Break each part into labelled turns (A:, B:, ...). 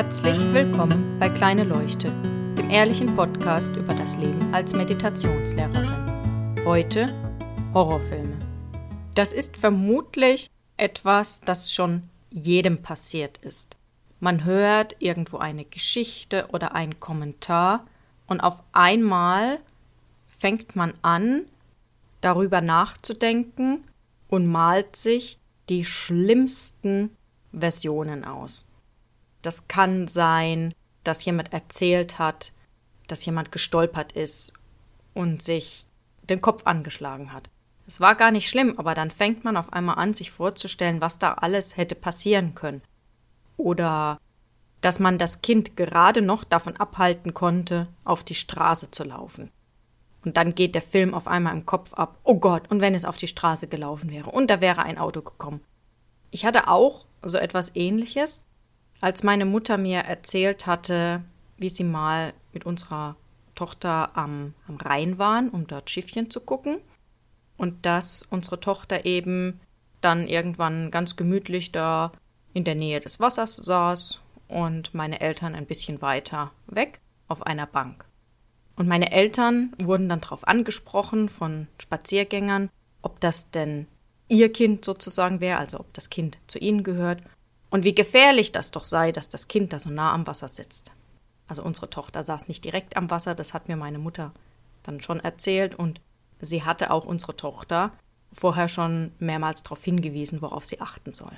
A: Herzlich willkommen bei Kleine Leuchte, dem ehrlichen Podcast über das Leben als Meditationslehrerin. Heute Horrorfilme. Das ist vermutlich etwas, das schon jedem passiert ist. Man hört irgendwo eine Geschichte oder einen Kommentar und auf einmal fängt man an, darüber nachzudenken und malt sich die schlimmsten Versionen aus. Das kann sein, dass jemand erzählt hat, dass jemand gestolpert ist und sich den Kopf angeschlagen hat. Es war gar nicht schlimm, aber dann fängt man auf einmal an, sich vorzustellen, was da alles hätte passieren können. Oder dass man das Kind gerade noch davon abhalten konnte, auf die Straße zu laufen. Und dann geht der Film auf einmal im Kopf ab. Oh Gott, und wenn es auf die Straße gelaufen wäre und da wäre ein Auto gekommen. Ich hatte auch so etwas ähnliches, als meine Mutter mir erzählt hatte, wie sie mal mit unserer Tochter am, am Rhein waren, um dort Schiffchen zu gucken. Und dass unsere Tochter eben dann irgendwann ganz gemütlich da in der Nähe des Wassers saß und meine Eltern ein bisschen weiter weg auf einer Bank. Und meine Eltern wurden dann darauf angesprochen von Spaziergängern, ob das denn ihr Kind sozusagen wäre, also ob das Kind zu ihnen gehört und wie gefährlich das doch sei, dass das Kind da so nah am Wasser sitzt. Also unsere Tochter saß nicht direkt am Wasser, das hat mir meine Mutter dann schon erzählt und sie hatte auch unsere Tochter vorher schon mehrmals darauf hingewiesen, worauf sie achten soll.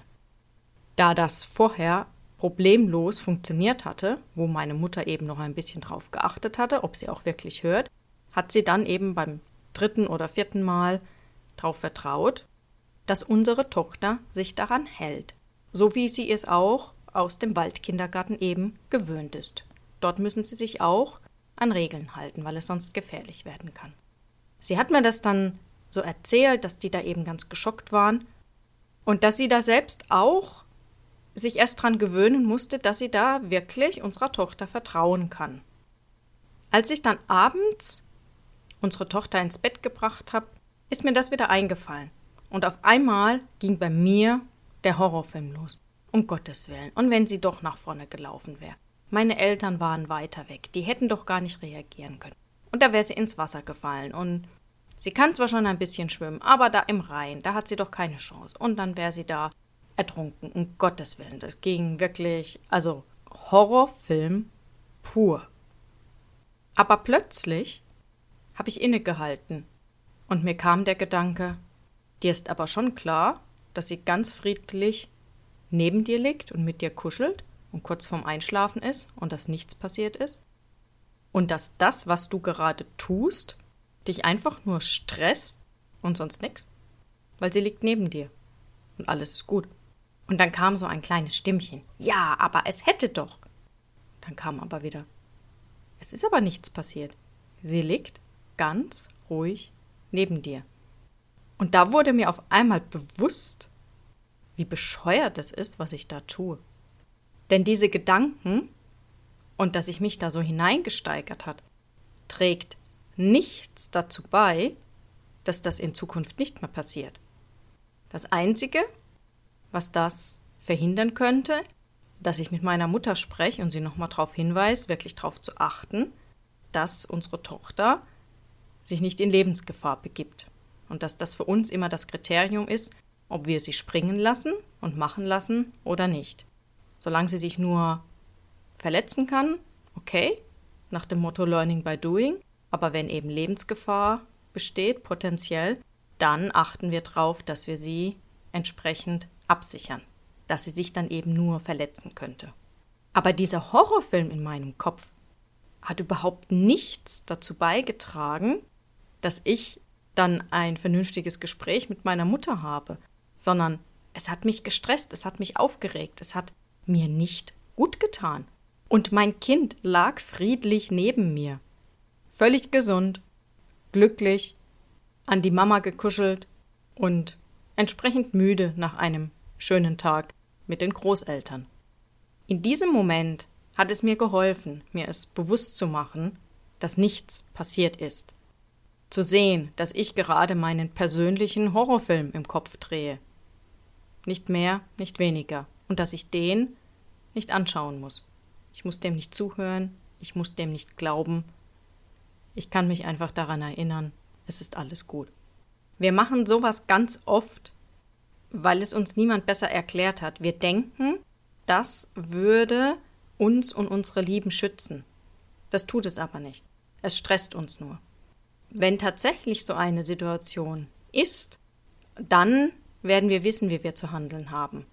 A: Da das vorher problemlos funktioniert hatte, wo meine Mutter eben noch ein bisschen drauf geachtet hatte, ob sie auch wirklich hört, hat sie dann eben beim dritten oder vierten Mal darauf vertraut, dass unsere Tochter sich daran hält, so wie sie es auch aus dem Waldkindergarten eben gewöhnt ist. Dort müssen sie sich auch an Regeln halten, weil es sonst gefährlich werden kann. Sie hat mir das dann so erzählt, dass die da eben ganz geschockt waren und dass sie da selbst auch sich erst daran gewöhnen musste, dass sie da wirklich unserer Tochter vertrauen kann. Als ich dann abends unsere Tochter ins Bett gebracht habe, ist mir das wieder eingefallen. Und auf einmal ging bei mir der Horrorfilm los. Um Gottes Willen. Und wenn sie doch nach vorne gelaufen wäre. Meine Eltern waren weiter weg. Die hätten doch gar nicht reagieren können. Und da wäre sie ins Wasser gefallen. Und sie kann zwar schon ein bisschen schwimmen, aber da im Rhein, da hat sie doch keine Chance. Und dann wäre sie da ertrunken. Um Gottes Willen, das ging wirklich, also Horrorfilm pur. Aber plötzlich habe ich innegehalten und mir kam der Gedanke, dir ist aber schon klar, dass sie ganz friedlich neben dir liegt und mit dir kuschelt und kurz vorm Einschlafen ist und dass nichts passiert ist? Und dass das, was du gerade tust, dich einfach nur stresst und sonst nichts? Weil sie liegt neben dir und alles ist gut. Und dann kam so ein kleines Stimmchen. Ja, aber es hätte doch. Dann kam aber wieder. Es ist aber nichts passiert. Sie liegt ganz ruhig neben dir. Und da wurde mir auf einmal bewusst, wie bescheuert es ist, was ich da tue. Denn diese Gedanken und dass ich mich da so hineingesteigert hat, trägt nichts dazu bei, dass das in Zukunft nicht mehr passiert. Das Einzige, was das verhindern könnte, dass ich mit meiner Mutter spreche und sie nochmal darauf hinweise, wirklich darauf zu achten, dass unsere Tochter sich nicht in Lebensgefahr begibt. Und dass das für uns immer das Kriterium ist, ob wir sie springen lassen und machen lassen oder nicht. Solange sie sich nur verletzen kann, okay, nach dem Motto Learning by Doing, aber wenn eben Lebensgefahr besteht, potenziell, dann achten wir darauf, dass wir sie entsprechend absichern, dass sie sich dann eben nur verletzen könnte. Aber dieser Horrorfilm in meinem Kopf hat überhaupt nichts dazu beigetragen, dass ich dann ein vernünftiges Gespräch mit meiner Mutter habe, sondern es hat mich gestresst, es hat mich aufgeregt, es hat mir nicht gut getan. Und mein Kind lag friedlich neben mir, völlig gesund, glücklich, an die Mama gekuschelt und entsprechend müde nach einem schönen Tag mit den Großeltern. In diesem Moment hat es mir geholfen, mir es bewusst zu machen, dass nichts passiert ist. Zu sehen, dass ich gerade meinen persönlichen Horrorfilm im Kopf drehe. Nicht mehr, nicht weniger. Und dass ich den nicht anschauen muss. ich muss dem nicht zuhören, ich muss dem nicht glauben. Ich kann mich einfach daran erinnern, es ist alles gut. Wir machen sowas ganz oft, weil es uns niemand besser erklärt hat. Wir denken, das würde uns und unsere Lieben schützen. Das tut es aber nicht. Es stresst uns nur. Wenn tatsächlich so eine Situation ist, dann werden wir wissen, wie wir zu handeln haben.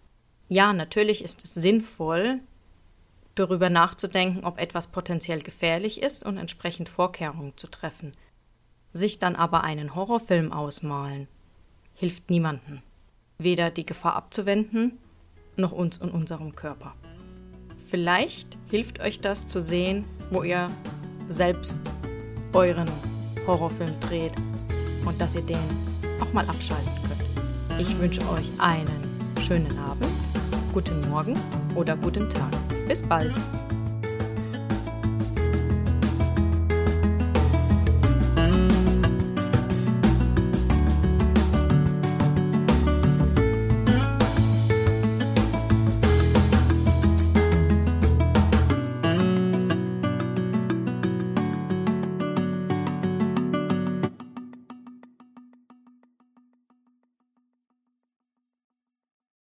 A: Ja, natürlich ist es sinnvoll, darüber nachzudenken, ob etwas potenziell gefährlich ist und entsprechend Vorkehrungen zu treffen. Sich dann aber einen Horrorfilm ausmalen, hilft niemandem. Weder die Gefahr abzuwenden, noch uns und unserem Körper. Vielleicht hilft euch das zu sehen, wo ihr selbst euren Horrorfilm dreht und dass ihr den auch mal abschalten könnt. Ich wünsche euch einen schönen Abend, guten Morgen oder guten Tag. Bis bald!